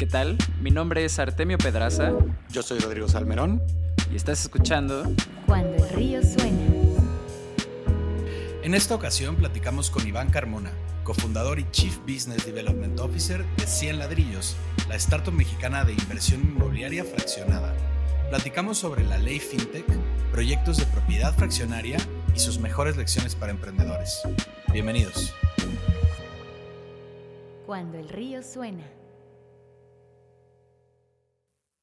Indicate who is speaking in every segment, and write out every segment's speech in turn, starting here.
Speaker 1: ¿Qué tal? Mi nombre es Artemio Pedraza.
Speaker 2: Yo soy Rodrigo Salmerón.
Speaker 1: Y estás escuchando
Speaker 3: Cuando el río suena.
Speaker 4: En esta ocasión platicamos con Iván Carmona, cofundador y Chief Business Development Officer de 100 Ladrillos, la startup mexicana de inversión inmobiliaria fraccionada. Platicamos sobre la ley FinTech, proyectos de propiedad fraccionaria y sus mejores lecciones para emprendedores. Bienvenidos.
Speaker 3: Cuando el río suena.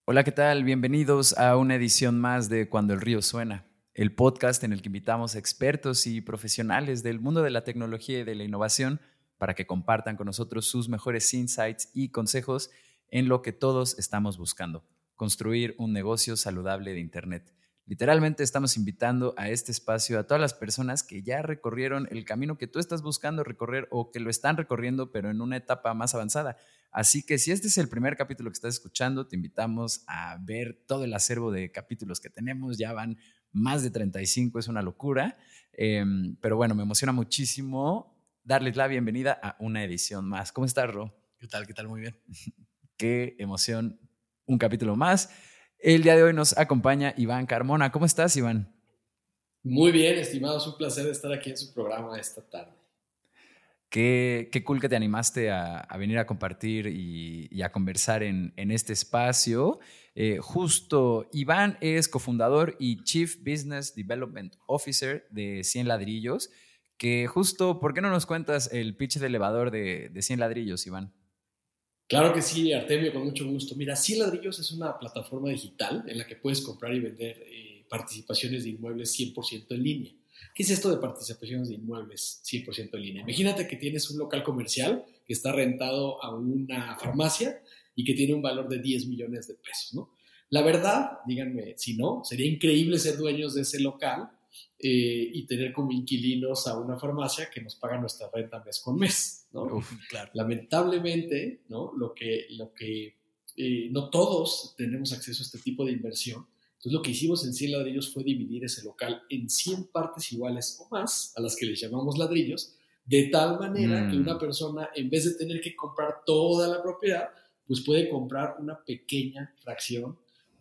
Speaker 1: Hola, ¿qué tal? Bienvenidos a una edición más de Cuando el río suena, el podcast en el que invitamos a expertos y profesionales del mundo de la tecnología y de la innovación para que compartan con nosotros sus mejores insights y consejos en lo que todos estamos buscando, construir un negocio saludable de Internet. Literalmente estamos invitando a este espacio a todas las personas que ya recorrieron el camino que tú estás buscando recorrer o que lo están recorriendo, pero en una etapa más avanzada. Así que si este es el primer capítulo que estás escuchando, te invitamos a ver todo el acervo de capítulos que tenemos. Ya van más de 35, es una locura. Em, pero bueno, me emociona muchísimo darles la bienvenida a una edición más. ¿Cómo estás, Ro?
Speaker 4: ¿Qué tal? ¿Qué tal? Muy bien.
Speaker 1: Qué emoción. Un capítulo más. El día de hoy nos acompaña Iván Carmona. ¿Cómo estás, Iván?
Speaker 5: Muy bien, estimados. Un placer estar aquí en su programa esta tarde.
Speaker 1: Qué, qué cool que te animaste a, a venir a compartir y, y a conversar en, en este espacio. Eh, justo, Iván es cofundador y Chief Business Development Officer de 100 Ladrillos. Que justo, ¿por qué no nos cuentas el pitch de elevador de, de 100 Ladrillos, Iván?
Speaker 5: Claro que sí, Artemio, con mucho gusto. Mira, 100 Ladrillos es una plataforma digital en la que puedes comprar y vender eh, participaciones de inmuebles 100% en línea. ¿Qué es esto de participaciones de inmuebles 100% en línea? Imagínate que tienes un local comercial que está rentado a una farmacia y que tiene un valor de 10 millones de pesos, ¿no? La verdad, díganme si no, sería increíble ser dueños de ese local eh, y tener como inquilinos a una farmacia que nos paga nuestra renta mes con mes, ¿no?
Speaker 4: Uf, claro.
Speaker 5: Lamentablemente, ¿no? Lo que, lo que eh, no todos tenemos acceso a este tipo de inversión. Entonces, lo que hicimos en 100 ladrillos fue dividir ese local en 100 partes iguales o más, a las que les llamamos ladrillos, de tal manera
Speaker 1: Mm.
Speaker 5: que una persona, en vez de tener que comprar toda la propiedad, pues puede comprar una pequeña fracción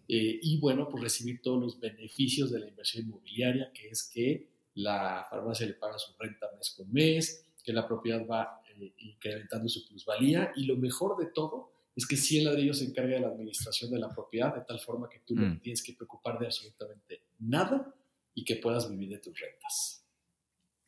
Speaker 5: eh, y, bueno, pues recibir todos los beneficios de la inversión inmobiliaria, que es que la farmacia le paga su renta mes con mes, que la propiedad va eh, incrementando su plusvalía y lo mejor de todo es que 100 ladrillos se encarga de la administración de la propiedad de tal forma que tú no
Speaker 1: Mm.
Speaker 5: te tienes que preocupar de absolutamente nada y que puedas vivir de tus rentas.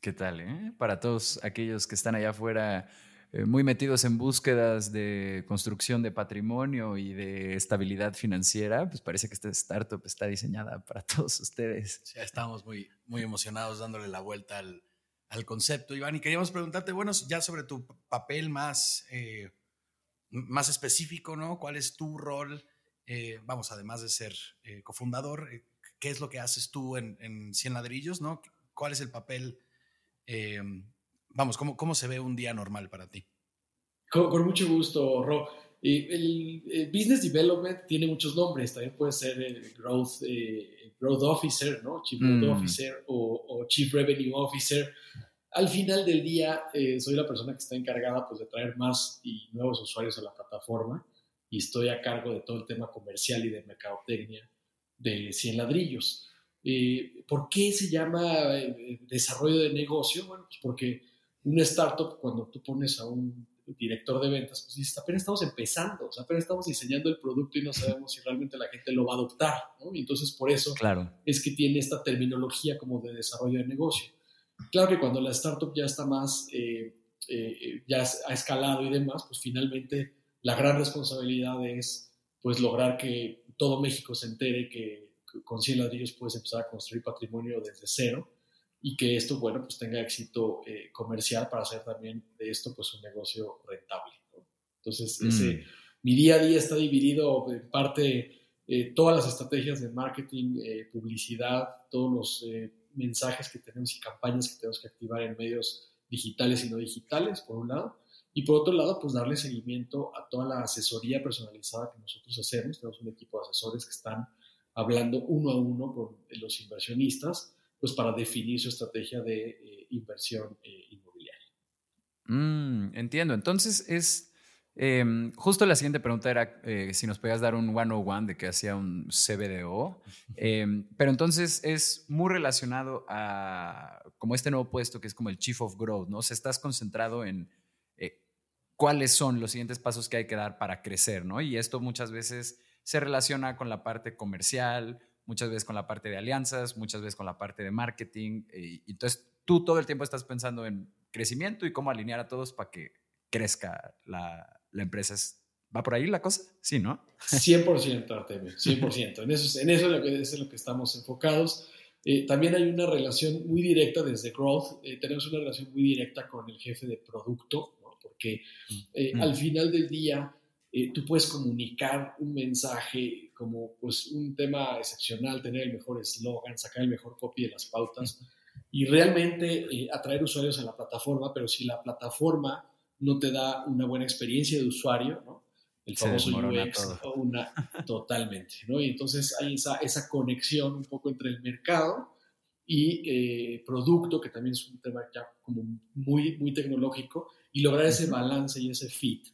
Speaker 1: ¿Qué tal, eh? Para todos aquellos que están allá afuera eh, muy metidos en búsquedas de construcción de patrimonio y de estabilidad financiera, pues parece que esta startup está diseñada para todos ustedes.
Speaker 4: Ya estamos muy, muy emocionados dándole la vuelta al, al concepto, Iván. Y queríamos preguntarte, bueno, ya sobre tu papel más, eh, más específico, ¿no? ¿Cuál es tu rol? Eh, vamos, además de ser cofundador, ¿qué es lo que haces tú en, en 100 ladrillos, ¿no? ¿Cuál es el papel? Vamos, ¿cómo, ¿cómo se ve un día normal para ti?
Speaker 5: Con, con mucho gusto, Ro. Eh, el, el Business Development tiene muchos nombres, también puede ser el Growth, eh, growth Officer, ¿no? Chief Growth
Speaker 1: Mm.
Speaker 5: Officer o, o Chief Revenue Officer. Al final del día, eh, soy la persona que está encargada pues, de traer más y nuevos usuarios a la plataforma y estoy a cargo de todo el tema comercial y de mercadotecnia de 100 ladrillos. Eh, ¿Por qué se llama eh, desarrollo de negocio? Bueno, pues porque una startup, cuando tú pones a un director de ventas, pues dices, apenas estamos empezando, o sea, apenas estamos diseñando el producto y no sabemos si realmente la gente lo va a adoptar, ¿no? Y entonces por eso
Speaker 1: Claro.
Speaker 5: es que tiene esta terminología como de desarrollo de negocio. Claro que cuando la startup ya está más, eh, eh, ya ha escalado y demás, pues finalmente la gran responsabilidad es pues lograr que todo México se entere que con 100 ladrillos puedes empezar a construir patrimonio desde cero y que esto, bueno, pues tenga éxito eh, comercial para hacer también de esto pues un negocio rentable. ¿no? Entonces,
Speaker 1: Mm.
Speaker 5: ese, mi día a día está dividido en parte eh, todas las estrategias de marketing, eh, publicidad, todos los eh, mensajes que tenemos y campañas que tenemos que activar en medios digitales y no digitales, por un lado. Y por otro lado, pues darle seguimiento a toda la asesoría personalizada que nosotros hacemos. Tenemos un equipo de asesores que están hablando uno a uno con los inversionistas, pues para definir su estrategia de eh, inversión eh, inmobiliaria.
Speaker 1: Mm, entiendo. Entonces es Em, justo la siguiente pregunta era eh, si nos podías dar un 101 de que hacía un CBDO. Em, pero entonces es muy relacionado a como este nuevo puesto que es como el Chief of Growth, ¿no? O sea, estás concentrado en cuáles son los siguientes pasos que hay que dar para crecer, ¿no? Y esto muchas veces se relaciona con la parte comercial, muchas veces con la parte de alianzas, muchas veces con la parte de marketing. Y, entonces tú todo el tiempo estás pensando en crecimiento y cómo alinear a todos para que crezca la, la empresa. ¿Va por ahí la cosa? Sí, ¿no?
Speaker 5: 100%, Artemio, 100%. En eso, en eso es, lo que, es lo que estamos enfocados. Eh, también hay una relación muy directa desde Growth, eh, tenemos una relación muy directa con el jefe de producto, porque eh, mm. al final del día tú puedes comunicar un mensaje como pues, un tema excepcional, tener el mejor eslogan, sacar el mejor copy de las pautas y realmente atraer usuarios a la plataforma, pero si la plataforma no te da una buena experiencia de usuario, ¿no? El famoso UX, una, totalmente, ¿no? Y entonces hay esa, esa conexión un poco entre el mercado y eh, producto, que también es un tema ya como muy, muy tecnológico, y lograr ese balance y ese fit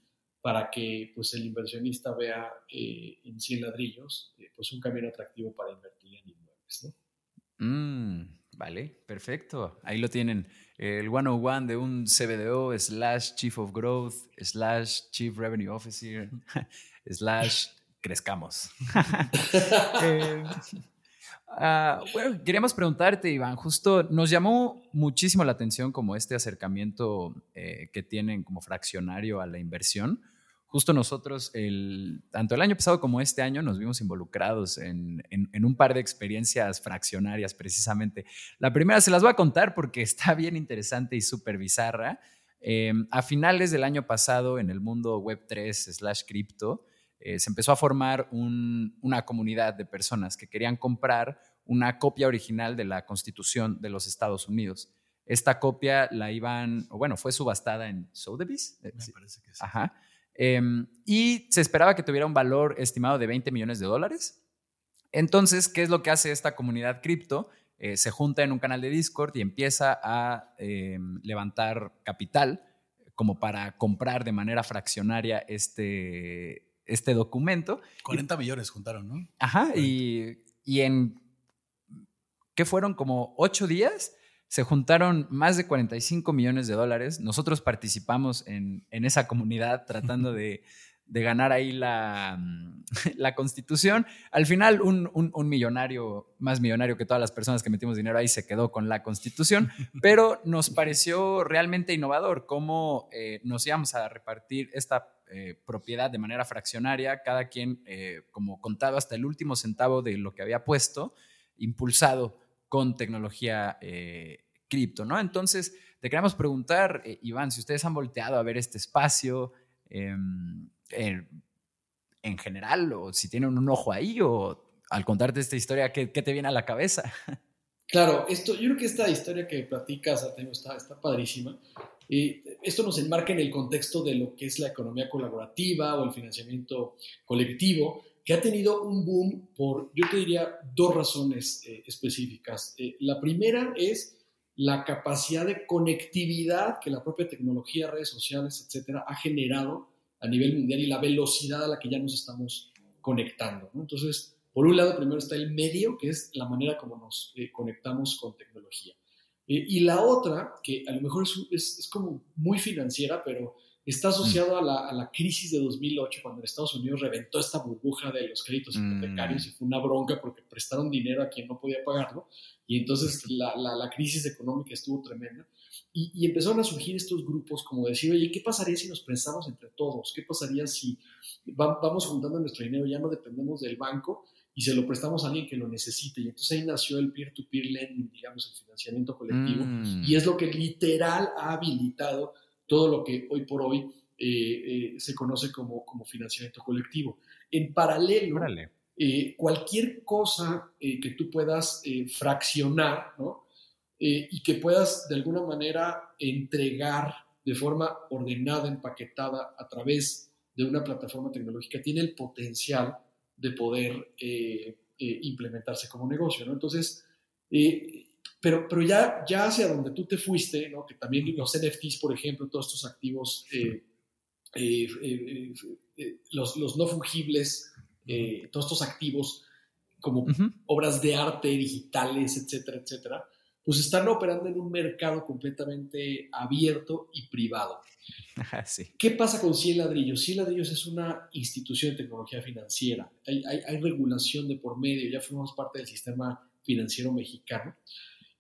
Speaker 5: para que pues el inversionista vea eh, en 100 ladrillos eh, pues un camino atractivo para invertir en inmuebles, ¿no?
Speaker 1: Mm, vale, perfecto. Ahí lo tienen el 101 de un CBDO slash Chief of Growth slash Chief Revenue Officer slash crezcamos. Eh, ah, bueno, queríamos preguntarte, Iván, justo nos llamó muchísimo la atención como este acercamiento que tienen como fraccionario a la inversión justo nosotros, el, tanto el año pasado como este año, nos vimos involucrados en, un par de experiencias fraccionarias precisamente. La primera se las voy a contar porque está bien interesante y súper bizarra. Em, a finales del año pasado, en el mundo Web3 slash cripto, eh, se empezó a formar una comunidad de personas que querían comprar una copia original de la Constitución de los Estados Unidos. Esta copia la iban, o bueno, fue subastada en Sotheby's.
Speaker 4: Me parece que sí.
Speaker 1: Ajá. Em, y se esperaba que tuviera un valor estimado de 20 millones de dólares. Entonces, ¿qué es lo que hace esta comunidad cripto? Eh, se junta en un canal de Discord y empieza a em, levantar capital como para comprar de manera fraccionaria este, este documento.
Speaker 4: 40 millones juntaron, ¿no?
Speaker 1: Ajá, y, y, en, ¿qué fueron? Como ocho días se juntaron más de 45 millones de dólares. Nosotros participamos en, esa comunidad tratando de, ganar ahí la, la, constitución. Al final, un, millonario, más millonario que todas las personas que metimos dinero ahí, se quedó con la constitución, pero nos pareció realmente innovador cómo eh, nos íbamos a repartir esta eh, propiedad de manera fraccionaria, cada quien eh, como contado hasta el último centavo de lo que había puesto, impulsado con tecnología cripto, ¿no? Entonces, te queremos preguntar, eh, Iván, si ustedes han volteado a ver este espacio em, en general, o si tienen un ojo ahí, o al contarte esta historia, ¿qué, te viene a la cabeza?
Speaker 5: Claro, esto, yo creo que esta historia que platicas, está, está padrísima. Y esto nos enmarca en el contexto de lo que es la economía colaborativa o el financiamiento colectivo, que ha tenido un boom por, yo te diría, dos razones eh, específicas. Eh, la primera es la capacidad de conectividad que la propia tecnología, redes sociales, etcétera, ha generado a nivel mundial y la velocidad a la que ya nos estamos conectando. Entonces, por un lado, primero está el medio, que es la manera como nos eh, conectamos con tecnología. Eh, y la otra, que a lo mejor es, es, como muy financiera, pero está asociado mm. a, la, crisis de 2008, cuando en Estados Unidos reventó esta burbuja de los créditos mm. hipotecarios y fue una bronca porque prestaron dinero a quien no podía pagarlo. Y entonces la, la, crisis económica estuvo tremenda. Y, y, empezaron a surgir estos grupos como decir, oye, ¿qué pasaría si nos prestamos entre todos? ¿Qué pasaría si vamos juntando nuestro dinero, ya no dependemos del banco y se lo prestamos a alguien que lo necesite? Y entonces ahí nació el peer-to-peer lending, digamos, el financiamiento colectivo. Mm. Y es lo que literal ha habilitado todo lo que hoy por hoy eh, eh, se conoce como, como financiamiento colectivo. En paralelo, eh, cualquier cosa que tú puedas fraccionar, ¿no? y que puedas de alguna manera entregar de forma ordenada, empaquetada a través de una plataforma tecnológica, tiene el potencial de poder implementarse como negocio, ¿no? Entonces, pero, pero ya, ya hacia donde tú te fuiste, ¿no? que también los NFTs, por ejemplo, todos estos activos eh, eh, eh, los, los, no fungibles, todos estos activos como obras de arte digitales, etcétera, etcétera, pues están operando en un mercado completamente abierto y privado.
Speaker 1: Ajá, sí.
Speaker 5: ¿Qué pasa con Cien Ladrillos? Cien Ladrillos es una institución de tecnología financiera. Hay, hay- hay regulación de por medio, ya formamos parte del sistema financiero mexicano.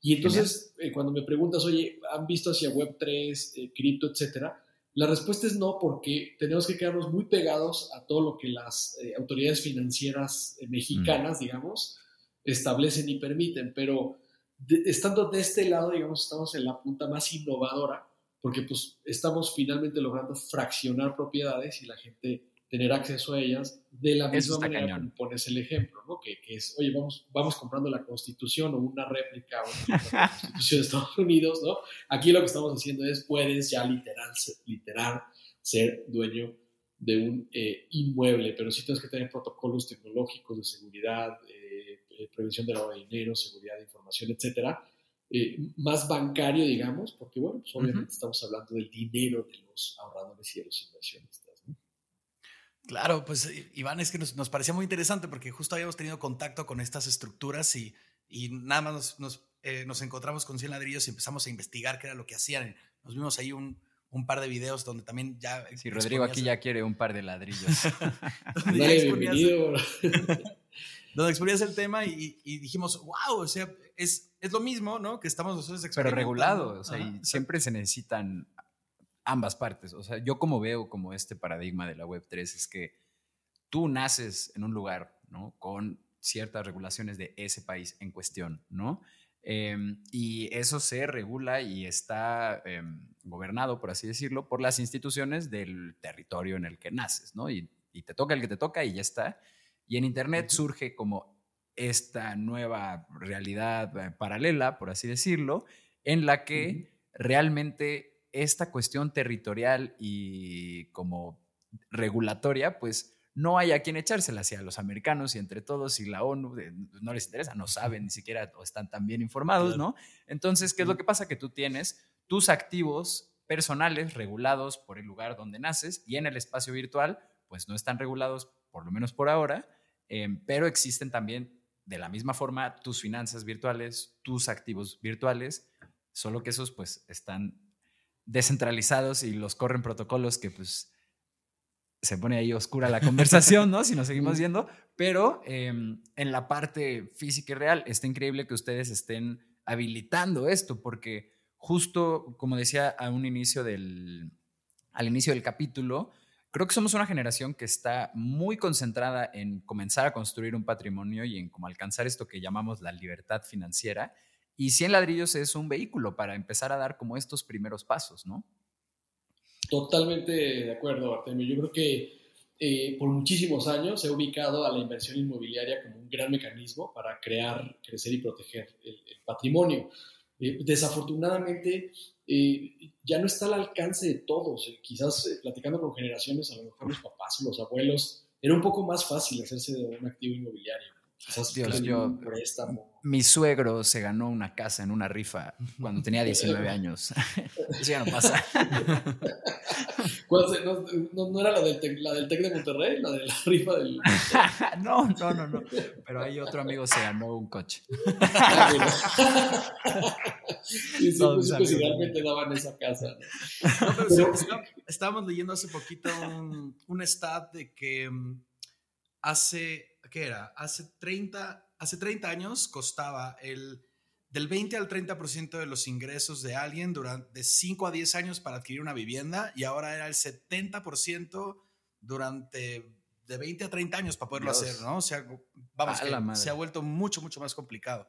Speaker 5: Y entonces, eh, cuando me preguntas, oye, ¿han visto hacia Web3, eh, cripto, etcétera? La respuesta es no, porque tenemos que quedarnos muy pegados a todo lo que las eh, autoridades financieras eh, mexicanas, digamos, establecen y permiten. Pero de- estando de este lado, digamos, estamos en la punta más innovadora porque pues estamos finalmente logrando fraccionar propiedades y la gente tener acceso a ellas de la misma manera
Speaker 1: cañón.
Speaker 5: como pones el ejemplo, ¿no? Que, que es, oye, vamos, vamos comprando la Constitución o una réplica o una réplica de la Constitución de Estados Unidos, ¿no? Aquí lo que estamos haciendo es, puedes ya literal, se- literal ser dueño de un eh, inmueble, pero sí tienes que tener protocolos tecnológicos de seguridad, eh, eh, prevención de lavado de dinero, seguridad de información, etcétera, eh, más bancario, digamos, porque bueno, pues obviamente estamos hablando del dinero de los ahorradores y de los inversionistas.
Speaker 4: Claro, pues eh, Iván, es que nos, nos parecía muy interesante porque justo habíamos tenido contacto con estas estructuras y, y nada más nos, nos, eh, nos encontramos con 100 ladrillos y empezamos a investigar qué era lo que hacían. Nos vimos ahí un, un par de videos donde también ya...
Speaker 1: Sí, Rodrigo aquí ya quiere un par de ladrillos.
Speaker 4: donde
Speaker 5: Dale,
Speaker 4: exponías-
Speaker 5: bienvenido.
Speaker 4: donde exponías el tema y, y dijimos, wow, o sea, es, es lo mismo, ¿no? Que estamos nosotros
Speaker 1: Pero regulado, o sea,
Speaker 4: Ajá,
Speaker 1: y siempre se necesitan ambas partes. O sea, yo como veo como este paradigma de la Web3 es que tú naces en un lugar, ¿no? Con ciertas regulaciones de ese país en cuestión, ¿no? Em, y eso se regula y está em, gobernado, por así decirlo, por las instituciones del territorio en el que naces, ¿no? Y, y te toca el que te toca y ya está. Y en Internet surge como esta nueva realidad eh, paralela, por así decirlo, en la que realmente esta cuestión territorial y como regulatoria, pues no hay a quien echársela hacia los americanos y entre todos y la ONU no les interesa, no saben ni siquiera o están tan bien informados, ¿no? Entonces, ¿qué es lo que pasa? Que tú tienes tus activos personales regulados por el lugar donde naces y en el espacio virtual, pues no están regulados, por lo menos por ahora, eh, pero existen también de la misma forma tus finanzas virtuales, tus activos virtuales, solo que esos pues están descentralizados y los corren protocolos que pues se pone ahí oscura la conversación, ¿no? Si nos seguimos yendo, pero eh, en la parte física y real está increíble que ustedes estén habilitando esto, porque justo como decía a un inicio del, al inicio del capítulo, creo que somos una generación que está muy concentrada en comenzar a construir un patrimonio y en cómo alcanzar esto que llamamos la libertad financiera. Y 100 ladrillos es un vehículo para empezar a dar como estos primeros pasos, ¿no?
Speaker 5: Totalmente de acuerdo, Artemio. Yo creo que eh, por muchísimos años se ha ubicado a la inversión inmobiliaria como un gran mecanismo para crear, crecer y proteger el, el patrimonio. Eh, desafortunadamente, eh, ya no está al alcance de todos. Quizás platicando con generaciones, a lo mejor los papás o los abuelos, era un poco más fácil hacerse de un activo inmobiliario. Quizás
Speaker 1: Dios, yo-
Speaker 5: un préstamo.
Speaker 1: Mi suegro se ganó una casa en una rifa cuando tenía 19 años. Eso ya no pasa.
Speaker 5: ¿Cuál se- no, no- no era la del, Tec, la del Tec de Monterrey? La de la rifa del...
Speaker 1: No, no, no, no. Pero ahí otro amigo se ganó un coche.
Speaker 5: Ah, y sí,
Speaker 1: Todo
Speaker 5: pues, pues, realmente daban esa casa. ¿no?
Speaker 4: No, pero
Speaker 5: Pero-
Speaker 4: sí, está- estábamos leyendo hace poquito un, un stat de que mm, hace, ¿qué era? Hace 30, hace 30 años costaba el del 20 al 30% de los ingresos de alguien durante de 5 a 10 años para adquirir una vivienda y ahora era el 70% durante de 20 a 30 años para poderlo
Speaker 1: Dios.
Speaker 4: hacer, ¿no? O sea, vamos,
Speaker 1: A
Speaker 4: que se ha vuelto mucho, mucho más complicado.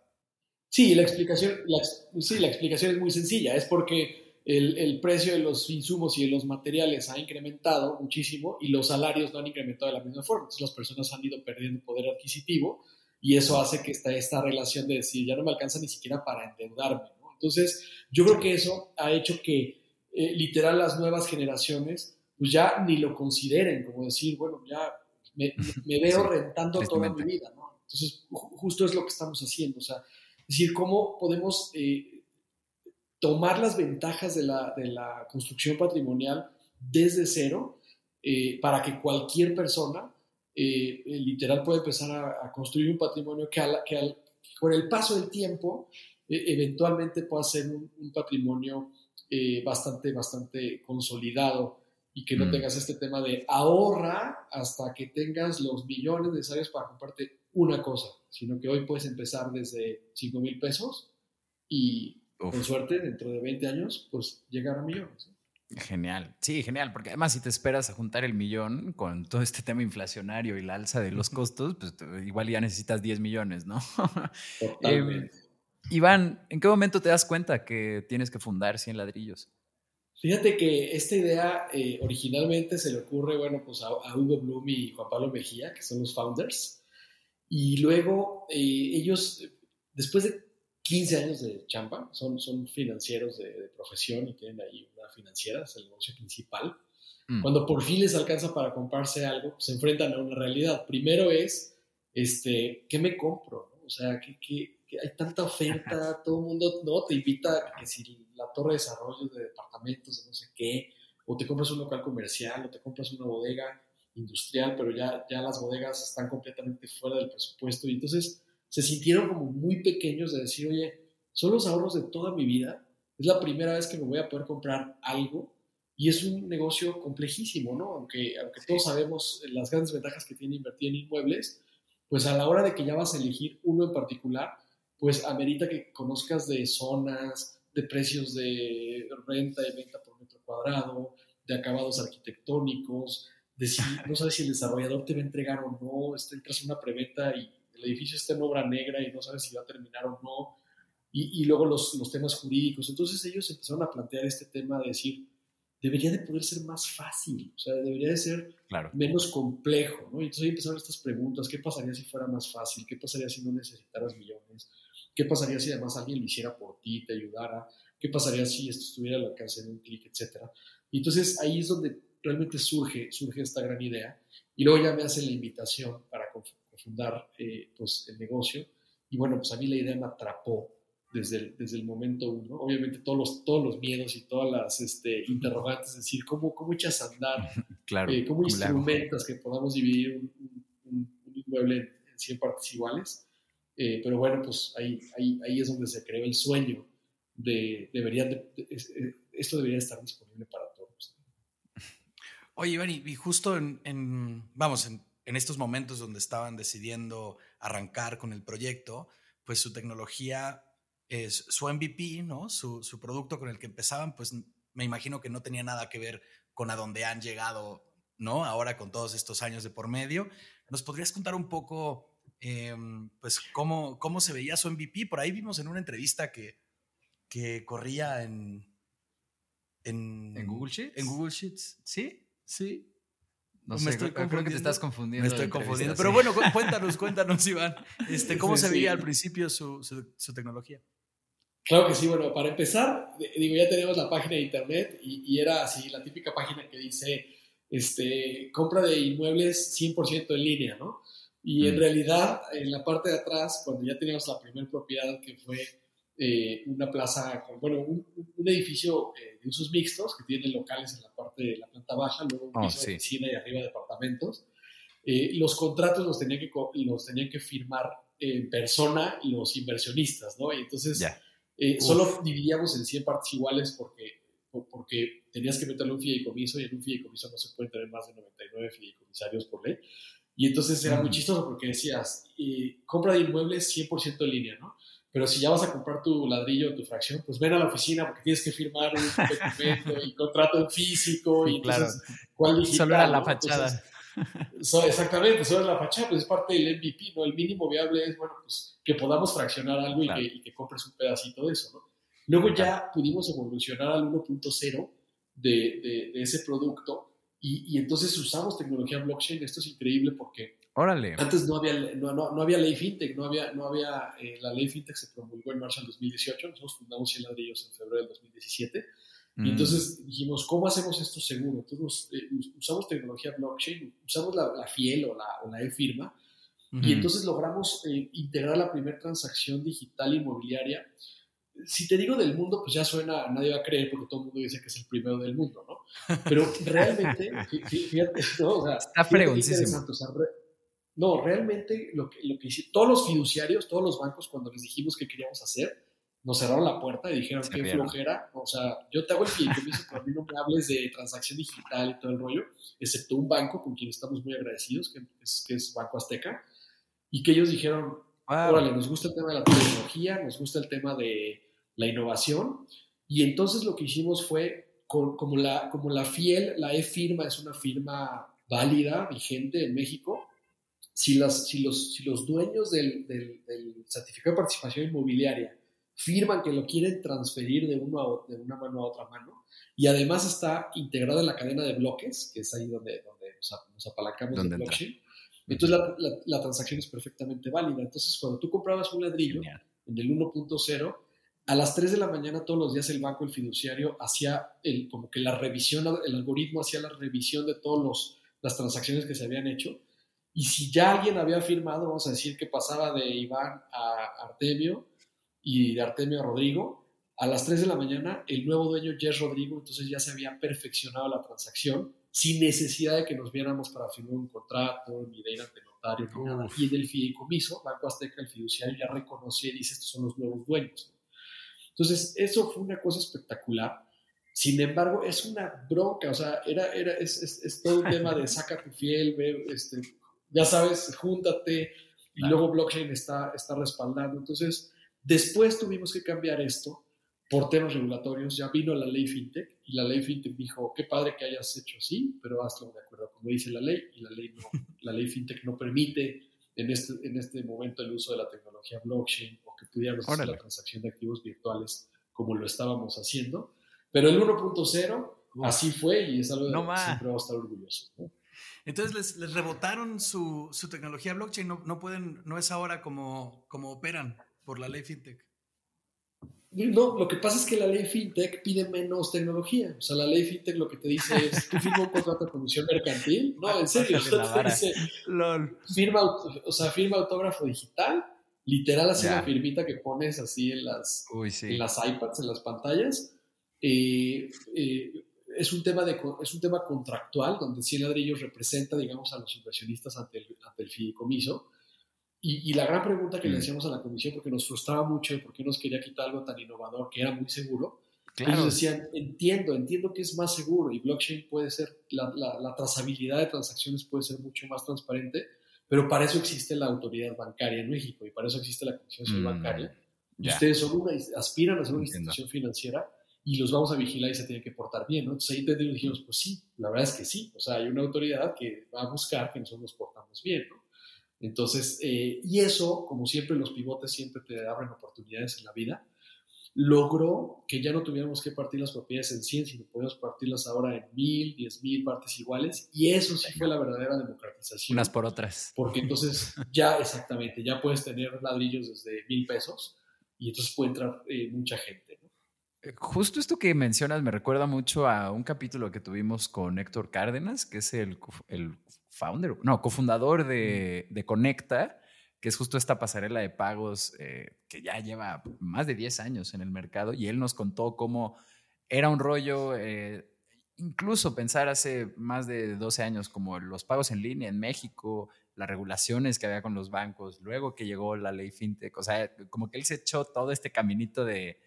Speaker 5: Sí, la explicación, la, sí, la explicación es muy sencilla. Es porque el, el precio de los insumos y de los materiales ha incrementado muchísimo y los salarios no han incrementado de la misma forma. Entonces las personas han ido perdiendo poder adquisitivo y eso hace que está esta relación de decir, ya no me alcanza ni siquiera para endeudarme. ¿no? Entonces yo creo que eso ha hecho que eh, literal las nuevas generaciones pues ya ni lo consideren, como decir, bueno, ya me, me veo
Speaker 1: Sí,
Speaker 5: rentando toda mi vida. ¿no? Entonces ju- justo es lo que estamos haciendo. O sea, es decir, cómo podemos eh, tomar las ventajas de la, de la construcción patrimonial desde cero eh, para que cualquier persona eh, literal pueda empezar a, construir un patrimonio que, que, con el paso del tiempo eventualmente pueda ser un, patrimonio bastante, bastante consolidado y que no mm. tengas este tema de ahorra hasta que tengas los millones necesarios para comprarte una cosa, sino que hoy puedes empezar desde 5 mil pesos y con suerte dentro de 20 años pues llegar a millones.
Speaker 1: Genial, sí, genial, porque además si te esperas a juntar el millón con todo este tema inflacionario y la alza de los costos, pues igual ya necesitas 10 millones, ¿no?
Speaker 5: Totalmente.
Speaker 1: Em, Iván, ¿en qué momento te das cuenta que tienes que fundar 100 ladrillos?
Speaker 5: Fíjate que esta idea eh, originalmente se le ocurre, bueno, pues a, Hugo Bloom y Juan Pablo Mejía, que son los founders, y luego eh, ellos, después de 15 años de champa, son, son financieros de, profesión y tienen ahí una financiera, es el negocio principal. Mm. Cuando por fin les alcanza para comprarse algo, se enfrentan a una realidad. Primero es, este, ¿qué me compro? O sea, que, hay tanta oferta, todo el mundo no te invita a que si la torre de desarrollo de departamentos, de no sé qué, o te compras un local comercial, o te compras una bodega industrial, pero ya, ya las bodegas están completamente fuera del presupuesto. Y entonces se sintieron como muy pequeños de decir, oye, son los ahorros de toda mi vida, es la primera vez que me voy a poder comprar algo y es un negocio complejísimo, ¿no? Aunque, aunque todos sabemos las grandes ventajas que tiene invertir en inmuebles, pues a la hora de que ya vas a elegir uno en particular, pues amerita que conozcas de zonas, de precios de renta y venta por metro cuadrado, de acabados arquitectónicos, de si no sabes si el desarrollador te va a entregar o no, este, entras en una preventa y el edificio está en obra negra y no sabes si va a terminar o no, y, y luego los, los, temas jurídicos. Entonces ellos empezaron a plantear este tema de decir, debería de poder ser más fácil, o sea, debería de ser menos complejo, ¿no? Y entonces ahí empezaron estas preguntas, ¿qué pasaría si fuera más fácil? ¿Qué pasaría si no necesitaras millones? ¿Qué pasaría si además alguien lo hiciera por ti, te ayudara? ¿Qué pasaría si esto estuviera al alcance de un clic, etcétera? Y entonces ahí es donde realmente surge, surge esta gran idea. Y luego ya me hacen la invitación para fundar eh, pues, el negocio. Y bueno, pues a mí la idea me atrapó desde el, desde el momento uno. Obviamente todos los, todos los miedos y todas las este, interrogantes, es decir, ¿cómo, cómo echas a andar?
Speaker 1: claro,
Speaker 5: eh, ¿Cómo instrumentas que podamos dividir un, inmueble en, 100 partes iguales? Eh, pero bueno, pues ahí, ahí, ahí, es donde se creó el sueño de, deberían de, esto debería estar disponible para todos.
Speaker 4: Oye, Iván, y, justo en, en vamos, en, en estos momentos donde estaban decidiendo arrancar con el proyecto, pues su tecnología es su MVP, ¿no? Su, su, producto con el que empezaban, pues me imagino que no tenía nada que ver con a dónde han llegado, ¿no? Ahora con todos estos años de por medio. ¿Nos podrías contar un poco, em, pues, cómo, cómo se veía su MVP? Por ahí vimos en una entrevista que, que corría en,
Speaker 1: en... ¿En Google Sheets?
Speaker 4: En Google Sheets, ¿sí? Sí.
Speaker 1: No me estoy creo que te estás confundiendo.
Speaker 4: Me estoy confundiendo. Pero bueno, cuéntanos, cuéntanos, Iván. Este, ¿Cómo se veía al principio su, su, tecnología?
Speaker 5: Claro que sí. Bueno, para empezar, digo, ya tenemos la página de internet y, era así, la típica página que dice este, compra de inmuebles 100% en línea, ¿no? Y en mm. realidad, en la parte de atrás, cuando ya teníamos la primera propiedad que fue eh, una plaza, bueno, un, edificio eh, de usos mixtos que tiene locales en la parte de la planta baja, luego un oh, piso de oficina y arriba departamentos. Eh, los contratos los tenían, que, los tenían que firmar en persona los inversionistas, ¿no? Y entonces solo dividíamos en 100 partes iguales porque, porque tenías que meterle un fideicomiso y en un fideicomiso no se pueden tener más de 99 fideicomisarios por ley. Y entonces era muy chistoso porque decías, compra de inmuebles 100% en línea, ¿no? Pero si ya vas a comprar tu ladrillo o tu fracción, pues ven a la oficina porque tienes que firmar un documento y contrato en físico y
Speaker 1: claro.
Speaker 5: ¿cuál digital?
Speaker 1: Solo era la fachada.
Speaker 5: exactamente, solo la fachada, pues es parte del MVP, ¿no? El mínimo viable es, bueno, pues que podamos fraccionar algo y, que, compres un pedacito de eso, ¿no? Luego ya pudimos evolucionar al 1.0 de, de, de, ese producto y, y, entonces usamos tecnología blockchain. Esto es increíble porque
Speaker 1: Órale.
Speaker 5: Antes no había, no, no, había ley fintech, no había, no había eh, la ley fintech se promulgó en marzo del 2018, nosotros fundamos 100 ladrillos en febrero del 2017, y mm. entonces dijimos, ¿cómo hacemos esto seguro? Entonces eh, usamos tecnología blockchain, usamos la, la FIEL o la, o la e-firma, y entonces logramos eh, integrar la primera transacción digital inmobiliaria si te digo del mundo, pues ya suena, nadie va a creer porque todo el mundo dice que es el primero del mundo, ¿no? Pero realmente, fíjate, ¿no? O sea,
Speaker 1: Está fregoncísimo.
Speaker 5: No, realmente lo que, lo que hicieron, todos los fiduciarios, todos los bancos, cuando les dijimos que queríamos hacer, nos cerraron la puerta y dijeron, qué flojera, o sea, yo te hago el fideicomiso, pero a mí no me hables de transacción digital y todo el rollo, excepto un banco con quien estamos muy agradecidos, que es, que es Banco Azteca, y que ellos dijeron, órale, nos gusta el tema de la tecnología, nos gusta el tema de la innovación, y entonces lo que hicimos fue, como, la, como la FIEL, la E-Firma es una firma válida, vigente en México, si, las, si, los, si los dueños del, del certificado de participación inmobiliaria firman que lo quieren transferir de, uno de una mano a otra mano y además está integrada en la cadena de bloques, que es ahí donde, donde nos apalancamos del blockchain. Entonces la, la, transacción es perfectamente válida. Entonces cuando tú comprabas un ladrillo en el 1.0, a las 3 de la mañana todos los días el banco, el fiduciario, hacía el, como que la revisión, el algoritmo hacía la revisión de todas las transacciones que se habían hecho. Y si ya alguien había firmado, vamos a decir que pasaba de Iván a Artemio, y de Artemio Rodrigo. A las 3 de la mañana, el nuevo dueño, Jess Rodrigo, entonces ya se había perfeccionado la transacción sin necesidad de que nos viéramos para firmar un contrato, ni de ir ante notario, ni nada. Y en el fideicomiso, Banco Azteca, el fiduciario, ya reconocía y dice, estos son los nuevos dueños. Entonces, eso fue una cosa espectacular. Sin embargo, es una bronca, o sea, era, era, es, es, todo un tema de saca tu fiel, ve, este, ya sabes, júntate, y luego blockchain está, está respaldando. Entonces, Después tuvimos que cambiar esto por temas regulatorios. Ya vino la ley FinTech y la ley FinTech dijo, qué padre que hayas hecho así, pero hazlo de acuerdo como dice la ley y la ley, no, la ley FinTech no permite en este, en este momento el uso de la tecnología blockchain o que pudiéramos hacer la transacción de activos virtuales como lo estábamos haciendo. Pero el 1.0 así fue y es algo de lo que siempre vamos a estar orgullosos.
Speaker 4: Entonces les, rebotaron su, su, tecnología blockchain, no, no, pueden, no es ahora como, como operan por la ley FinTech.
Speaker 5: No, lo que pasa es que la ley FinTech pide menos tecnología. O sea, la ley FinTech lo que te dice es, tú firma un contrato de condición mercantil. No, en serio. dice, Firma, o sea, firma autógrafo digital, literal así una firmita que pones así en las, en las iPads, en las pantallas. Eh, eh, es, un tema de, es un tema contractual donde 100 ladrillos representa, digamos, a los inversionistas ante el, ante el fideicomiso y, la gran pregunta que le mm. hacíamos a la comisión, porque nos frustraba mucho y porque nos quería quitar algo tan innovador que era muy seguro, ellos decían, entiendo, entiendo que es más seguro y blockchain puede ser, la, la, trazabilidad de transacciones puede ser mucho más transparente, pero para eso existe la autoridad bancaria en México y para eso existe la Comisión mm, Bancaria. Y ustedes son una, aspiran a ser una institución financiera y los vamos a vigilar y se tienen que portar bien, ¿no? Entonces ahí dijimos, pues sí, la verdad es que sí, o sea, hay una autoridad que va a buscar que nosotros nos portamos bien, ¿no? Entonces, eh, y eso, como siempre, los pivotes siempre te abren oportunidades en la vida, logró que ya no tuviéramos que partir las propiedades en 100, sino podíamos partirlas ahora en 1000, 10.000 partes iguales, y eso sí fue la verdadera democratización.
Speaker 1: Unas por otras.
Speaker 5: Porque entonces ya, exactamente, ya puedes tener ladrillos desde mil pesos, y entonces puede entrar eh, mucha gente.
Speaker 1: Eh, justo esto que mencionas me recuerda mucho a un capítulo que tuvimos con Héctor Cárdenas, que es el, el founder, no, cofundador de, de, Conecta, que es justo esta pasarela de pagos eh, que ya lleva más de 10 años en el mercado y él nos contó cómo era un rollo, eh, incluso pensar hace más de 12 años como los pagos en línea en México, las regulaciones que había con los bancos, luego que llegó la ley fintech, o sea, como que él se echó todo este caminito de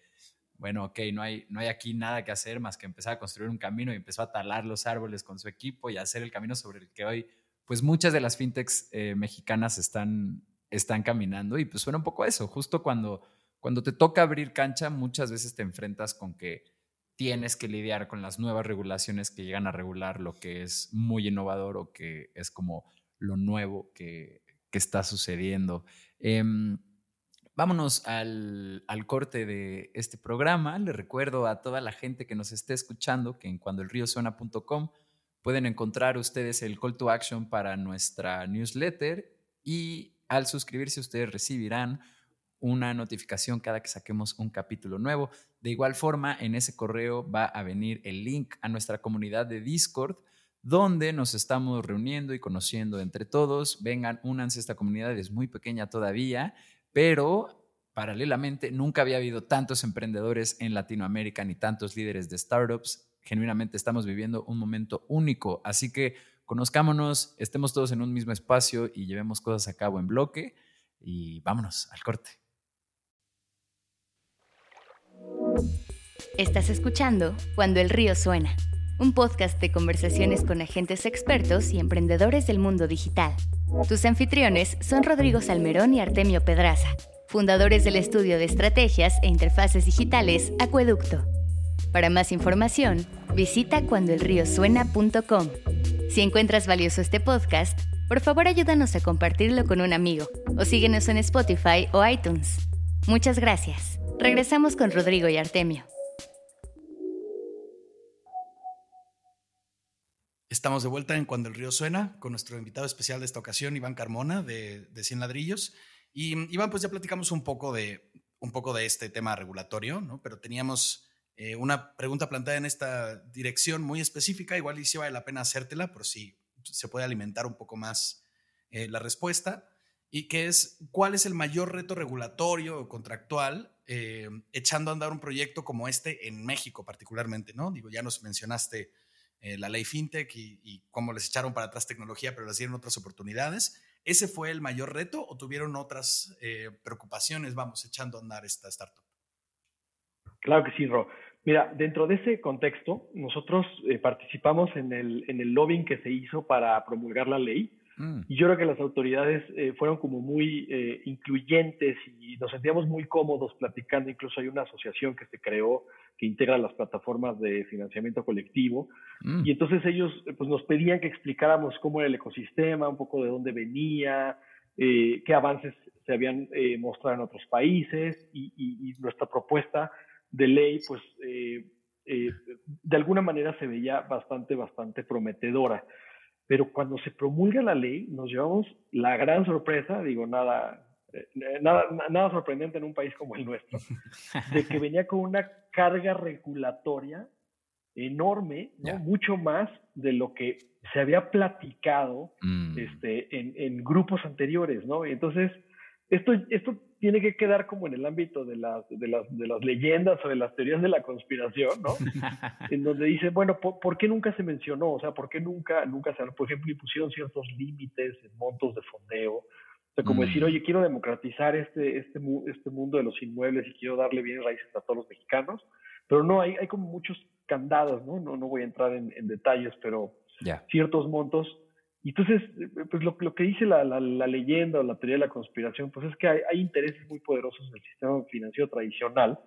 Speaker 1: bueno, ok, no hay, no hay aquí nada que hacer más que empezar a construir un camino y empezó a talar los árboles con su equipo y hacer el camino sobre el que hoy, pues muchas de las fintechs eh, mexicanas están, están caminando y pues suena un poco eso, justo cuando, cuando te toca abrir cancha, muchas veces te enfrentas con que tienes que lidiar con las nuevas regulaciones que llegan a regular lo que es muy innovador o que es como lo nuevo que, que está sucediendo. Em, Vámonos al, corte de este programa. Le recuerdo a toda la gente que nos esté escuchando que en cuandoelriosona.com pueden encontrar ustedes el call to action para nuestra newsletter y al suscribirse ustedes recibirán una notificación cada que saquemos un capítulo nuevo. De igual forma, en ese correo va a venir el link a nuestra comunidad de Discord, donde nos estamos reuniendo y conociendo entre todos. Vengan, únanse a esta comunidad, es muy pequeña todavía, pero paralelamente, nunca había habido tantos emprendedores en Latinoamérica ni tantos líderes de startups. Genuinamente estamos viviendo un momento único, así que conozcámonos, estemos todos en un mismo espacio y llevemos cosas a cabo en bloque y vámonos al corte.
Speaker 3: Estás escuchando Cuando el río suena, un podcast de conversaciones con agentes expertos y emprendedores del mundo digital. Tus anfitriones son Rodrigo Salmerón y Artemio Pedraza fundadores del estudio de estrategias e interfaces digitales Acueducto. Para más información, visita cuandoelriosuena.com. Si encuentras valioso este podcast, por favor ayúdanos a compartirlo con un amigo o síguenos en Spotify o iTunes. Muchas gracias. Regresamos con Rodrigo y Artemio.
Speaker 4: Estamos de vuelta en Cuando el Río Suena con nuestro invitado especial de esta ocasión, Iván Carmona, de, de 100 Ladrillos. Y Iván, pues ya platicamos un poco de, un poco de este tema regulatorio, ¿no? Pero teníamos eh, una pregunta planteada en esta dirección muy específica, igual y si vale la pena hacértela, por si se puede alimentar un poco más eh, la respuesta, y que es, ¿cuál es el mayor reto regulatorio o contractual eh, echando a andar un proyecto como este en México particularmente, ¿no? Digo, ya nos mencionaste la ley FinTech y, y, cómo les echaron para atrás tecnología, pero les dieron otras oportunidades. ¿Ese fue el mayor reto o tuvieron otras eh, preocupaciones, vamos, echando a andar esta startup?
Speaker 6: Claro que sí, Ro. Mira, dentro de ese contexto, nosotros eh, participamos en el, en el lobbying que se hizo para promulgar la ley Mm. Y yo creo que las autoridades eh, fueron como muy eh, incluyentes y nos sentíamos muy cómodos platicando. Incluso hay una asociación que se creó que integra las plataformas de financiamiento colectivo. Mm. Y entonces ellos eh, pues, nos pedían que explicáramos cómo era el ecosistema, un poco de dónde venía, qué avances se habían mostrado en otros países y, y, nuestra propuesta de ley, pues de alguna manera se veía bastante, bastante prometedora. Pero cuando se promulga la ley, nos llevamos la gran sorpresa, digo, nada, eh, nada, nada sorprendente en un país como el nuestro, de que venía con una carga regulatoria enorme, mucho más de lo que se había platicado mm. este, en, en, grupos anteriores, ¿no? entonces, esto, esto tiene que quedar como en el ámbito de las, de las, de las leyendas o de las teorías de la conspiración, ¿no? en donde dice, bueno, ¿por, qué nunca se mencionó? O sea, ¿por qué nunca, nunca se, por ejemplo, impusieron ciertos límites en montos de fondeo? O sea, como decir, mm. oye, quiero democratizar este, este, este mundo de los inmuebles y quiero darle bien raíces a todos los mexicanos, pero no, hay, hay como muchos candados, ¿no? No, no voy a entrar en, detalles, pero ciertos montos y entonces, pues lo, lo que dice la, la, leyenda o la teoría de la conspiración, pues es que hay, hay, intereses muy poderosos en el sistema financiero tradicional,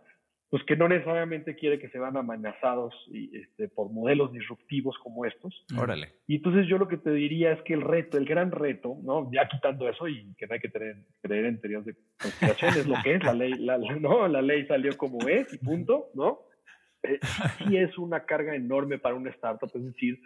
Speaker 6: pues que no necesariamente quiere que se van amenazados y, este, por modelos disruptivos como estos.
Speaker 1: Órale.
Speaker 6: Y entonces yo lo que te diría es que el reto, el gran reto, ¿no? Ya quitando eso y que no hay que tener, creer en teorías de conspiración, es lo que es, la ley, la, ¿no? La ley salió como es y punto, ¿no? Eh, sí es una carga enorme para una startup, es decir,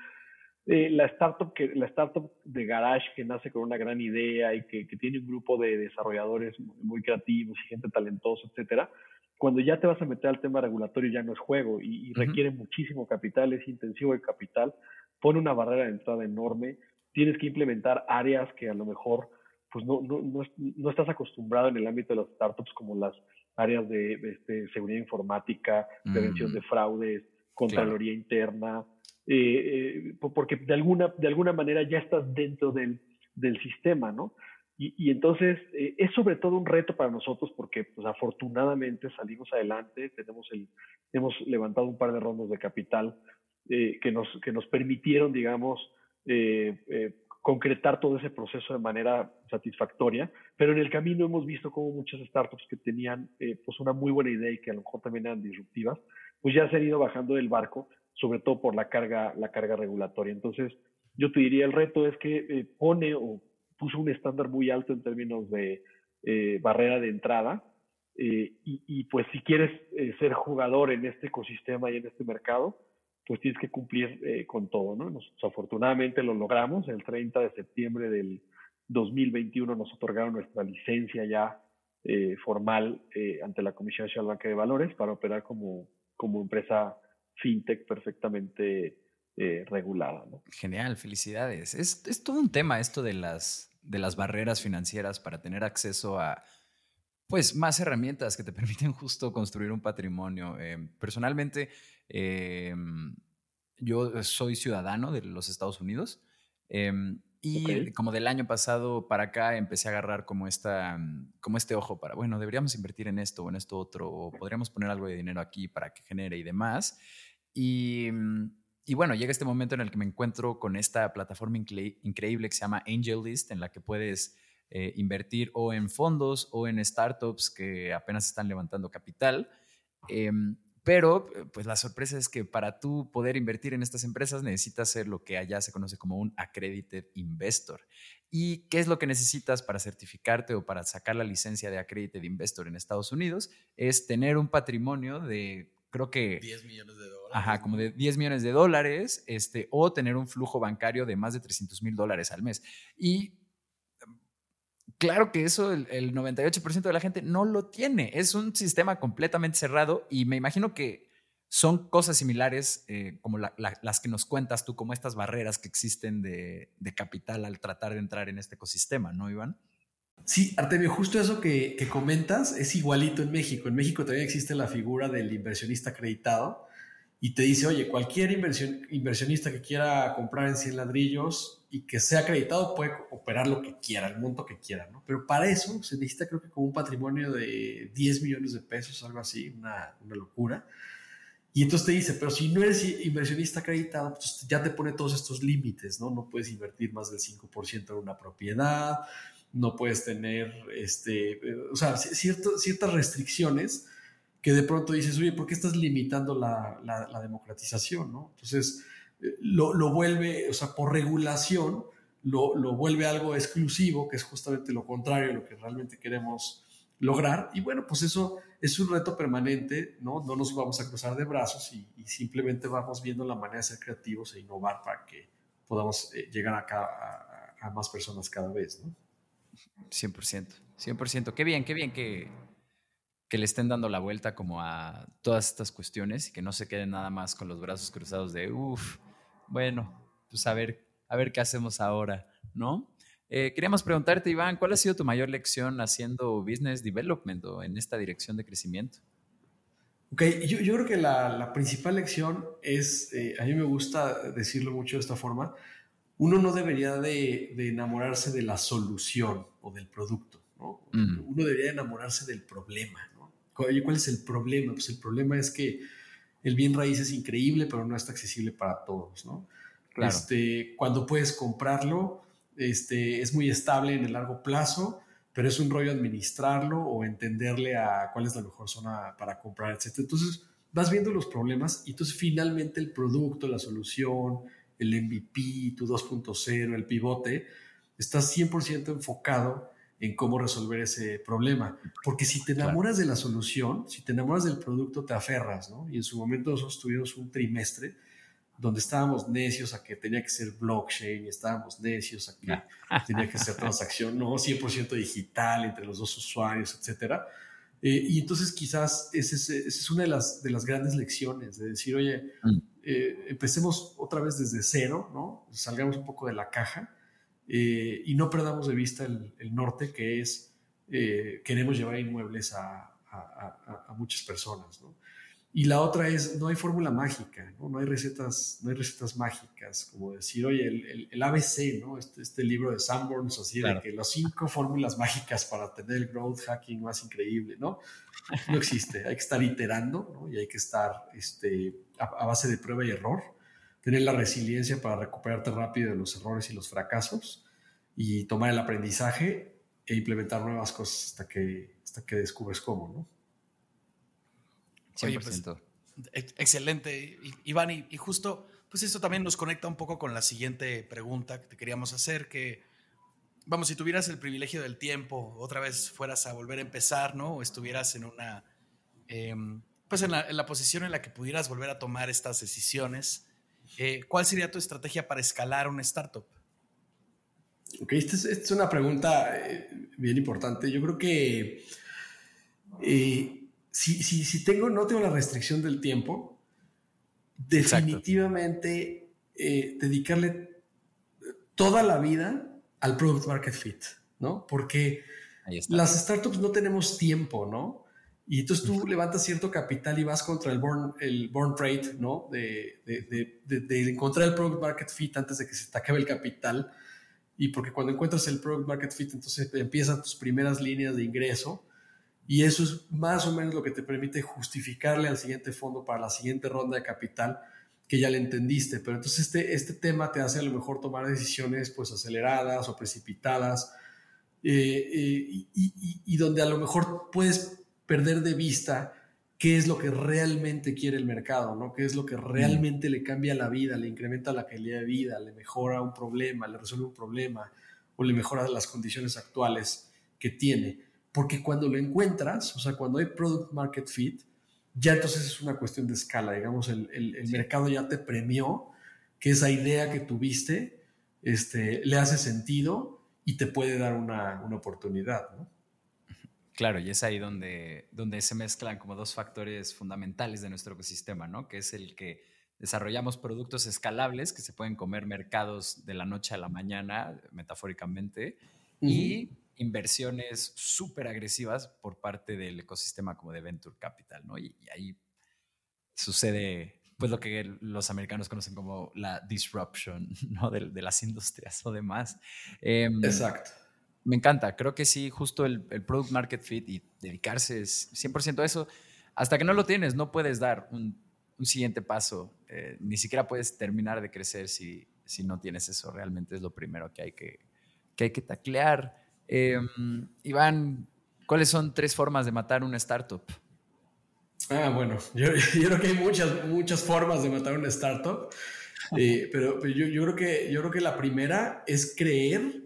Speaker 6: eh, la, startup que, la startup de Garage que nace con una gran idea y que, que, tiene un grupo de desarrolladores muy creativos y gente talentosa, etcétera, cuando ya te vas a meter al tema regulatorio ya no es juego y, requiere muchísimo capital, es intensivo el capital, pone una barrera de entrada enorme, tienes que implementar áreas que a lo mejor pues no, no, no, no estás acostumbrado en el ámbito de las startups como las áreas de, este, seguridad informática, prevención de fraudes, contraloría interna, eh, eh porque de alguna, de alguna manera ya estás dentro del, del sistema, ¿no? Y, y entonces eh, es sobre todo un reto para nosotros porque pues, afortunadamente salimos adelante, tenemos el, hemos levantado un par de rondas de capital eh, que, nos, que nos permitieron, digamos, concretar todo ese proceso de manera satisfactoria, pero en el camino hemos visto como muchas startups que tenían pues una muy buena idea y que a lo mejor también eran disruptivas, pues ya se han ido bajando del barco sobre todo por la carga, la carga regulatoria. Entonces, yo te diría, el reto es que eh, pone o puso un estándar muy alto en términos de eh, barrera de entrada. Eh, y, pues si quieres ser jugador en este ecosistema y en este mercado, pues tienes que cumplir con todo, ¿no? Nos, afortunadamente lo logramos. El 30 de septiembre del 2021 nos otorgaron nuestra licencia ya formal ante la Comisión Nacional Banca de Valores para operar como, como empresa fintech perfectamente eh, regulada. ¿no?
Speaker 1: Genial, felicidades. Es, es, todo un tema esto de las, de las barreras financieras para tener acceso a pues más herramientas que te permiten justo construir un patrimonio. Em, personalmente, em, yo soy ciudadano de los Estados Unidos em, y como del año pasado para acá empecé a agarrar como, esta, como este ojo para, bueno, deberíamos invertir en esto o en esto otro, o podríamos poner algo de dinero aquí para que genere y demás. Y, y bueno, llega este momento en el que me encuentro con esta plataforma increíble que se llama AngelList, en la que puedes eh, invertir o en fondos o en startups que apenas están levantando capital. Em, pero pues la sorpresa es que para tú poder invertir en estas empresas necesitas ser lo que allá se conoce como un accredited investor. ¿Y qué es lo que necesitas para certificarte o para sacar la licencia de accredited investor en Estados Unidos? Es tener un patrimonio de creo que
Speaker 4: 10 millones de dólares.
Speaker 1: Ajá, como de 10 millones de dólares, este, o tener un flujo bancario de más de 300 mil dólares al mes. Y claro que eso el, 98% de la gente no lo tiene. Es un sistema completamente cerrado y me imagino que son cosas similares eh, como las que nos cuentas tú, como estas barreras que existen de, capital al tratar de entrar en este ecosistema, ¿no, Iván?
Speaker 5: Sí, Artemio, justo eso que, comentas es igualito en México. En México también existe la figura del inversionista acreditado y te dice, oye, cualquier inversionista que quiera comprar en 100 ladrillos y que sea acreditado puede operar lo que quiera, el monto que quiera, ¿no? Pero para eso se necesita creo que como un patrimonio de 10 millones de pesos, algo así, una, una locura. Y entonces te dice, pero si no eres inversionista acreditado, pues ya te pone todos estos límites, ¿no? No puedes invertir más del 5% en una propiedad, no puedes tener, este, o sea, ciertas restricciones que de pronto dices, oye, ¿por qué estás limitando la, la, democratización? ¿no? Entonces, eh, lo, lo, vuelve, o sea, por regulación, lo, lo, vuelve algo exclusivo, que es justamente lo contrario a lo que realmente queremos lograr. Y bueno, pues eso es un reto permanente, ¿no? No nos vamos a cruzar de brazos y, simplemente vamos viendo la manera de ser creativos e innovar para que podamos eh, llegar a, a, a, más personas cada vez, ¿no?
Speaker 1: 100%, 100%. Qué bien, qué bien que que le estén dando la vuelta como a todas estas cuestiones y que no se queden nada más con los brazos cruzados de, uff, bueno, pues a ver, a ver qué hacemos ahora, ¿no? Eh, queríamos preguntarte, Iván, ¿cuál ha sido tu mayor lección haciendo business development o en esta dirección de crecimiento?
Speaker 5: Ok, yo, yo creo que la, la, principal lección es, eh, a mí me gusta decirlo mucho de esta forma, uno no debería de, de enamorarse de la solución o del producto, ¿no? Mm. Uno debería enamorarse del problema, ¿cuál es el problema? Pues el problema es que el bien raíz es increíble, pero no está accesible para todos, ¿no? Este, cuando puedes comprarlo, este, es muy estable en el largo plazo, pero es un rollo administrarlo o entenderle a cuál es la mejor zona para comprar, etc. Entonces, vas viendo los problemas y entonces finalmente el producto, la solución, el MVP, tu 2.0, el pivote, está 100% enfocado en cómo resolver ese problema. Porque si te enamoras de la solución, si te enamoras del producto, te aferras, ¿no? Y en su momento nosotros tuvimos un trimestre donde estábamos necios a que tenía que ser blockchain, estábamos necios a que tenía que ser transacción, no 100% digital entre los dos usuarios, etcétera. Eh, y entonces quizás esa es, una de las, de las grandes lecciones, de decir, oye, mm. Eh, empecemos otra vez desde cero, ¿no? Salgamos un poco de la caja eh, y no perdamos de vista el, norte, que es eh, queremos llevar inmuebles a, muchas personas. Y la otra es, no hay fórmula mágica, ¿no? hay, recetas, no hay recetas mágicas, como decir, oye, el, ABC, ¿no? Este, este, libro de Sanborns, así de que las cinco fórmulas mágicas para tener el growth hacking más increíble, ¿no? No existe, hay que estar iterando y hay que estar este, a base de prueba y error tener la resiliencia para recuperarte rápido de los errores y los fracasos y tomar el aprendizaje e implementar nuevas cosas hasta que, hasta que descubres cómo, ¿no?
Speaker 1: 100%.
Speaker 4: Pues, excelente, Iván. Y, justo, pues esto también nos conecta un poco con la siguiente pregunta que te queríamos hacer, que, vamos, si tuvieras el privilegio del tiempo, otra vez fueras a volver a empezar, ¿no? O estuvieras en una, em, pues en la, en la posición en la que pudieras volver a tomar estas decisiones, eh, ¿cuál sería tu estrategia para escalar una startup?
Speaker 5: Ok, esta es, una pregunta eh, bien importante. Yo creo que eh, si, si, tengo, no tengo la restricción del tiempo, definitivamente dedicarle toda la vida al product market fit, ¿no? Porque las startups no tenemos tiempo, ¿no? Y entonces tú levantas cierto capital y vas contra el born, el born trade, ¿no? De, de, de, de, encontrar el product market fit antes de que se te acabe el capital. Y porque cuando encuentras el product market fit, entonces empiezan tus primeras líneas de ingreso. Y eso es más o menos lo que te permite justificarle al siguiente fondo para la siguiente ronda de capital que ya le entendiste. Pero entonces este, este tema te hace a lo mejor tomar decisiones pues aceleradas o precipitadas eh, eh, y, y donde a lo mejor puedes perder de vista qué es lo que realmente quiere el mercado, ¿no? Qué es lo que realmente le cambia la vida, le incrementa la calidad de vida, le mejora un problema, le resuelve un problema o le mejora las condiciones actuales que tiene. Porque cuando lo encuentras, o sea, cuando hay product market fit, ya entonces es una cuestión de escala, digamos, el, el, mercado ya te premió que esa idea que tuviste este, le hace sentido y te puede dar una, una oportunidad, ¿no?
Speaker 1: Claro, y es ahí donde, donde se mezclan como dos factores fundamentales de nuestro ecosistema, ¿no? Que es el que desarrollamos productos escalables que se pueden comer mercados de la noche a la mañana, metafóricamente, y inversiones súper agresivas por parte del ecosistema como de Venture Capital, ¿no? Y, ahí sucede pues lo que los americanos conocen como la disruption, ¿no? De, las industrias o demás.
Speaker 5: Em, Exacto
Speaker 1: me encanta. Creo que sí, justo el, product market fit y dedicarse 100% a eso. Hasta que no lo tienes, no puedes dar un, siguiente paso. Eh, ni siquiera puedes terminar de crecer si, si no tienes eso. Realmente es lo primero que hay que, que, hay que taclear. Em, Iván, ¿cuáles son tres formas de matar una startup?
Speaker 5: Ah, bueno, yo, creo que hay muchas, muchas formas de matar una startup. Eh, pero, yo, yo, creo que, yo creo que la primera es creer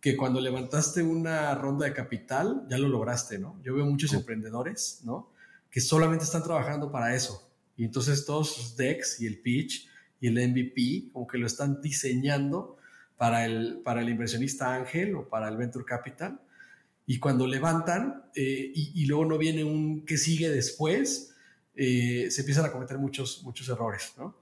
Speaker 5: que cuando levantaste una ronda de capital ya lo lograste, ¿no? Yo veo muchos emprendedores, ¿no? Que solamente están trabajando para eso. Y entonces todos sus decks y el pitch y el MVP como que lo están diseñando para el, para el inversionista ángel o para el venture capital. Y cuando levantan eh, y, luego no viene un que sigue después, eh, se empiezan a cometer muchos, muchos errores, ¿no?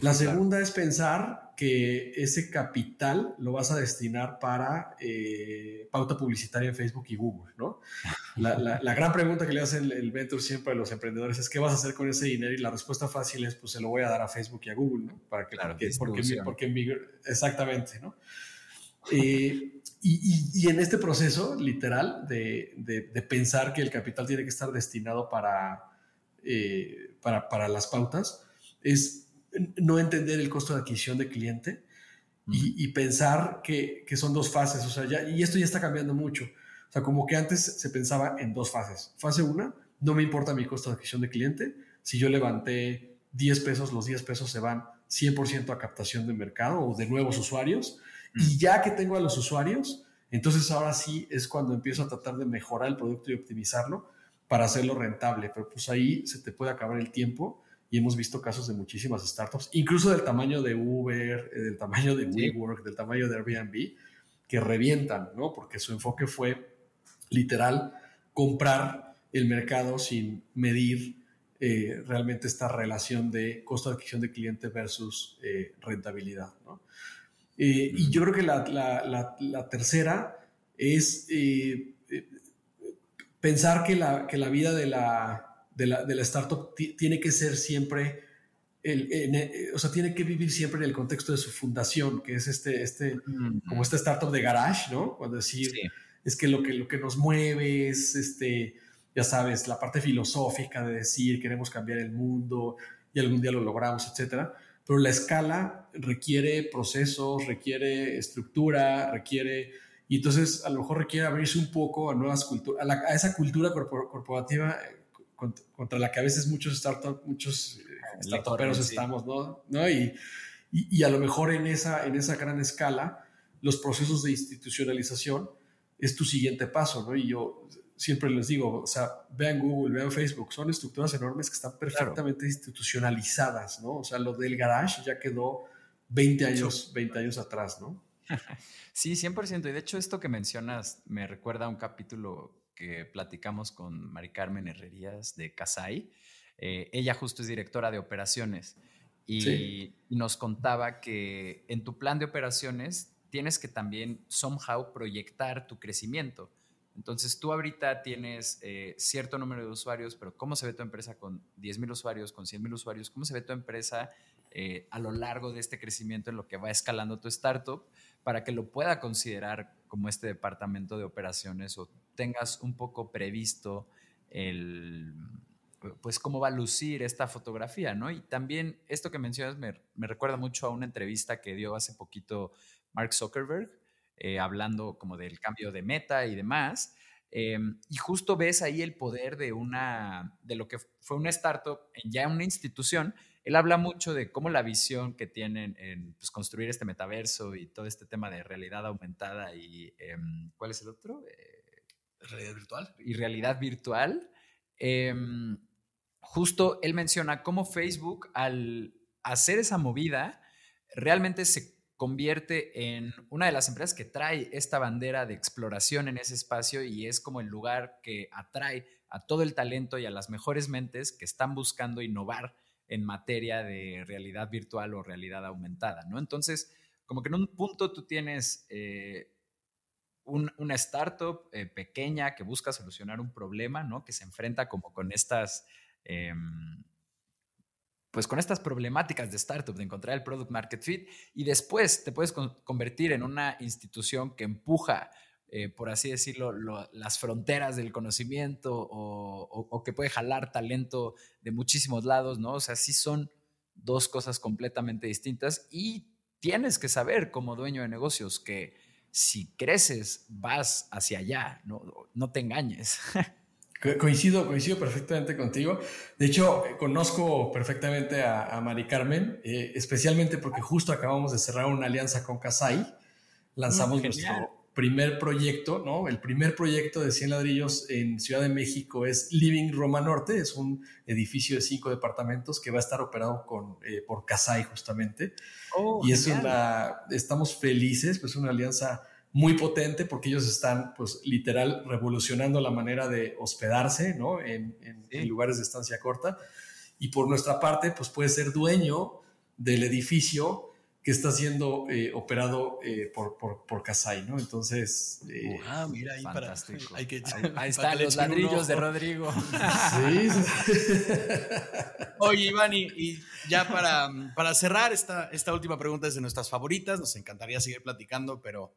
Speaker 5: La segunda es pensar que ese capital lo vas a destinar para eh, pauta publicitaria en Facebook y Google, ¿no? La, gran pregunta que le hace el, Venture siempre a los emprendedores es ¿qué vas a hacer con ese dinero? Y la respuesta fácil es pues se lo voy a dar a Facebook y a Google, ¿no? Para que, porque, porque, exactamente, ¿no? Eh, y, en este proceso, literal, de, pensar que el capital tiene que estar destinado para, eh, para, para las pautas, es no entender el costo de adquisición de cliente y, pensar que, son dos fases. O sea, ya, y esto ya está cambiando mucho. O sea, como que antes se pensaba en dos fases. Fase una, no me importa mi costo de adquisición de cliente. Si yo levanté 10 pesos, los 10 pesos se van 100% a captación de mercado o de nuevos usuarios. Y ya que tengo a los usuarios, entonces ahora sí es cuando empiezo a tratar de mejorar el producto y optimizarlo para hacerlo rentable. Pero pues ahí se te puede acabar el tiempo y hemos visto casos de muchísimas startups, incluso del tamaño de Uber, eh, del tamaño de WeWork, del tamaño de Airbnb, que revientan, ¿no? Porque su enfoque fue literal comprar el mercado sin medir eh, realmente esta relación de costo de adquisición de cliente versus eh, rentabilidad, ¿no? Y yo creo que la, la, la, tercera es pensar que la, que la vida de la, de la, de la startup tiene que ser siempre, el, eh, o sea, tiene que vivir siempre en el contexto de su fundación, que es este, este como esta startup de garage, ¿no? Cuando decir, es que lo, que lo que nos mueve es, este, ya sabes, la parte filosófica de decir, queremos cambiar el mundo y algún día lo logramos, etcétera. Pero la escala requiere procesos, requiere estructura, requiere y entonces a lo mejor requiere abrirse un poco a nuevas culturas, a, a, esa cultura corporativa contra, la que a veces muchos startups, muchos eh, startuperos estamos, ¿no? ¿no? Y, y, a lo mejor en esa, en esa gran escala, los procesos de institucionalización es tu siguiente paso, ¿no? Y yo siempre les digo, o sea, vean Google, vean Facebook, son estructuras enormes que están perfectamente institucionalizadas, ¿no? O sea, lo del garage ya quedó 20 años, 20 años atrás, ¿no?
Speaker 1: Sí, 100%. Y de hecho, esto que mencionas me recuerda a un capítulo que platicamos con Mari Carmen Herrerías de Casai. Eh, ella justo es directora de operaciones y, nos contaba que en tu plan de operaciones tienes que también somehow proyectar tu crecimiento. Entonces tú ahorita tienes eh, cierto número de usuarios, pero ¿cómo se ve tu empresa con 10 mil usuarios, con 100 mil usuarios? ¿Cómo se ve tu empresa eh, a lo largo de este crecimiento en lo que va escalando tu startup para que lo pueda considerar como este departamento de operaciones o tengas un poco previsto el, pues cómo va a lucir esta fotografía, ¿no? Y también esto que mencionas me, me recuerda mucho a una entrevista que dio hace poquito Mark Zuckerberg, eh, hablando como del cambio de meta y demás. Em, y justo ves ahí el poder de una, de lo que fue una startup ya una institución. Él habla mucho de cómo la visión que tienen en pues, construir este metaverso y todo este tema de realidad aumentada y, em, ¿cuál es el otro?
Speaker 4: Eh, realidad virtual.
Speaker 1: Y realidad virtual. Em, justo él menciona cómo Facebook al hacer esa movida realmente se convierte en una de las empresas que trae esta bandera de exploración en ese espacio y es como el lugar que atrae a todo el talento y a las mejores mentes que están buscando innovar en materia de realidad virtual o realidad aumentada, ¿no? Entonces, como que en un punto tú tienes eh, una startup eh, pequeña que busca solucionar un problema, ¿no? Que se enfrenta como con estas... Em, pues con estas problemáticas de startup, de encontrar el product market fit, y después te puedes convertir en una institución que empuja, eh, por así decirlo, las fronteras del conocimiento o, que puede jalar talento de muchísimos lados, ¿no? O sea, sí son dos cosas completamente distintas y tienes que saber como dueño de negocios que si creces vas hacia allá, no, no te engañes.
Speaker 5: Coincido, coincido perfectamente contigo. De hecho, conozco perfectamente a, Mari Carmen, eh, especialmente porque justo acabamos de cerrar una alianza con Casai. Lanzamos mm, nuestro primer proyecto, ¿no? El primer proyecto de 100 ladrillos en Ciudad de México es Living Roma Norte, es un edificio de cinco departamentos que va a estar operado con, eh, por Casai justamente. Oh, y es una, estamos felices, pues una alianza muy potente porque ellos están, pues, literal revolucionando la manera de hospedarse, ¿no? En, lugares de estancia corta. Y por nuestra parte, pues, puede ser dueño del edificio que está siendo eh, operado eh, por, por, por, Casai, ¿no? Entonces...
Speaker 4: Eh, ah, mira, ahí
Speaker 1: Fantástico. para... Hay que, ahí, están los ladrillos de Rodrigo.
Speaker 5: sí.
Speaker 4: Oye, Iván, y, y, ya para, para cerrar, esta, esta última pregunta es de nuestras favoritas. Nos encantaría seguir platicando, pero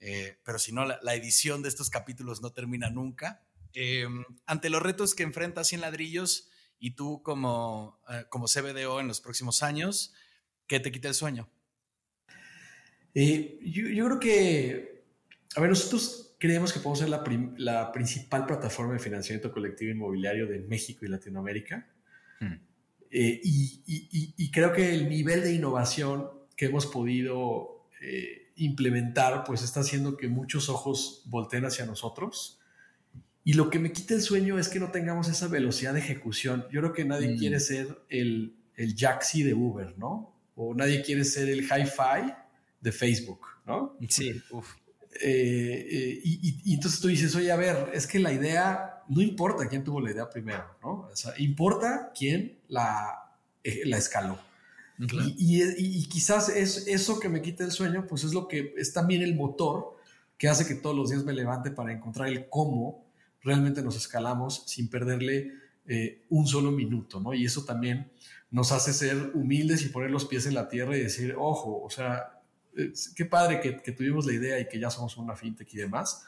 Speaker 4: eh, pero si no, la, edición de estos capítulos no termina nunca. Em, ante los retos que enfrenta 100 ladrillos y tú como, eh, como CBDO en los próximos años, ¿qué te quita el sueño?
Speaker 5: Eh, yo, yo, creo que, a ver, nosotros creemos que podemos ser la, la, principal plataforma de financiamiento colectivo inmobiliario de México y Latinoamérica. Hmm. y, y, y, creo que el nivel de innovación que hemos podido implementar, pues está haciendo que muchos ojos volteen hacia nosotros. Y lo que me quita el sueño es que no tengamos esa velocidad de ejecución. Yo creo que nadie mm. quiere ser el, el Jaxi de Uber, ¿no? O nadie quiere ser el hi-fi de Facebook, ¿no?
Speaker 1: Sí, uf.
Speaker 5: Eh, eh, y, entonces tú dices, oye, a ver, es que la idea, no importa quién tuvo la idea primero, ¿no? O sea, importa quién la, eh, la escaló. Y, quizás es eso que me quita el sueño, pues es lo que es también el motor que hace que todos los días me levante para encontrar el cómo realmente nos escalamos sin perderle un solo minuto, ¿no? Y eso también nos hace ser humildes y poner los pies en la tierra y decir, ojo, o sea, qué padre que, tuvimos la idea y que ya somos una fintech y demás,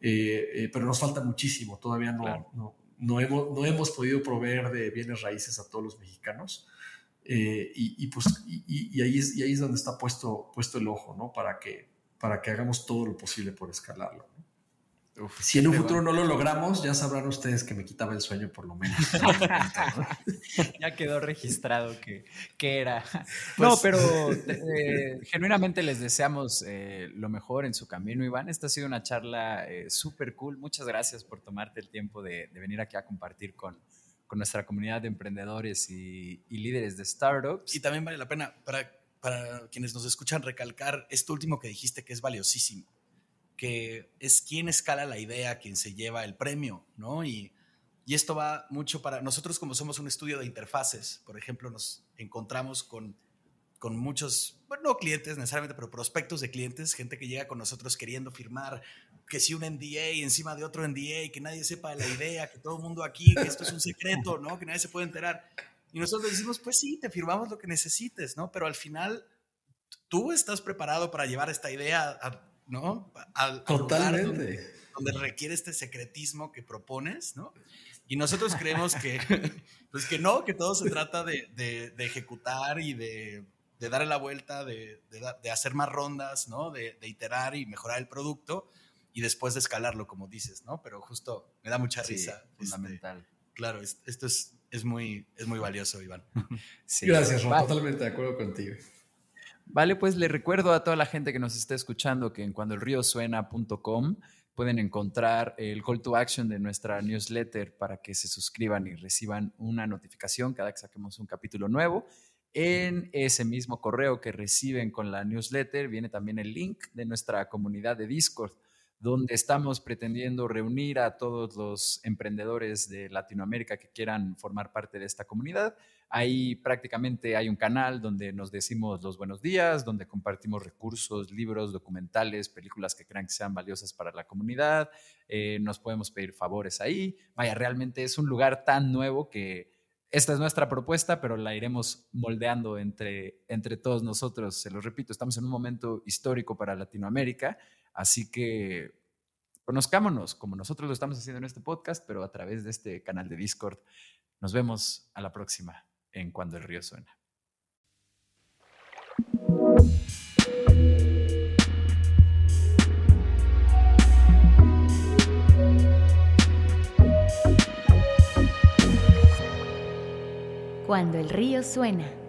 Speaker 5: eh, eh, pero nos falta muchísimo, todavía no, no, hemos, no hemos podido proveer de bienes raíces a todos los mexicanos. Eh, y, pues, y, ahí es, y ahí es donde está puesto, puesto el ojo, ¿no? Para que, para que hagamos todo lo posible por escalarlo. Si en un futuro no lo logramos, ya sabrán ustedes que me quitaba el sueño por lo menos.
Speaker 1: ya quedó registrado que, que era. no, pues pero eh, genuinamente les deseamos eh, lo mejor en su camino, Iván. Esta ha sido una charla súper cool. Muchas gracias por tomarte el tiempo de, de venir aquí a compartir con, con nuestra comunidad de emprendedores y, líderes de startups.
Speaker 4: Y también vale la pena para, para quienes nos escuchan recalcar esto último que dijiste que es valiosísimo, que es quien escala la idea, quien se lleva el premio, ¿no? Y, y esto va mucho para nosotros como somos un estudio de interfaces, por ejemplo, nos encontramos con, con muchos, bueno, no clientes necesariamente, pero prospectos de clientes, gente que llega con nosotros queriendo firmar que si un NDA encima de otro NDA, que nadie sepa la idea, que todo el mundo aquí, que esto es un secreto, ¿no? Que nadie se puede enterar. Y nosotros decimos, pues sí, te firmamos lo que necesites, ¿no? Pero al final, tú estás preparado para llevar esta idea, ¿no? Al,
Speaker 5: Totalmente.
Speaker 4: donde, requiere este secretismo que propones, ¿no? Y nosotros creemos que, pues que no, que todo se trata de, de, ejecutar y de, de, darle la vuelta, de, hacer más rondas, ¿no? De, iterar y mejorar el producto y después de escalarlo, como dices, ¿no? Pero justo me da mucha risa.
Speaker 1: Este, fundamental.
Speaker 4: claro, esto es, es, muy, es muy valioso, Iván.
Speaker 5: Gracias, Ron, totalmente de acuerdo contigo.
Speaker 1: Vale, pues le recuerdo a toda la gente que nos está escuchando que en cuandoelriosuena.com pueden encontrar el call to action de nuestra newsletter para que se suscriban y reciban una notificación cada que saquemos un capítulo nuevo. En ese mismo correo que reciben con la newsletter viene también el link de nuestra comunidad de Discord donde estamos pretendiendo reunir a todos los emprendedores de Latinoamérica que quieran formar parte de esta comunidad. Ahí prácticamente hay un canal donde nos decimos los buenos días, donde compartimos recursos, libros, documentales, películas que crean que sean valiosas para la comunidad. Eh, nos podemos pedir favores ahí. Vaya, realmente es un lugar tan nuevo que esta es nuestra propuesta, pero la iremos moldeando entre, entre todos nosotros. Se lo repito, estamos en un momento histórico para Latinoamérica Así que conozcámonos como nosotros lo estamos haciendo en este podcast, pero a través de este canal de Discord. Nos vemos a la próxima en Cuando el río suena.
Speaker 3: Cuando el río suena.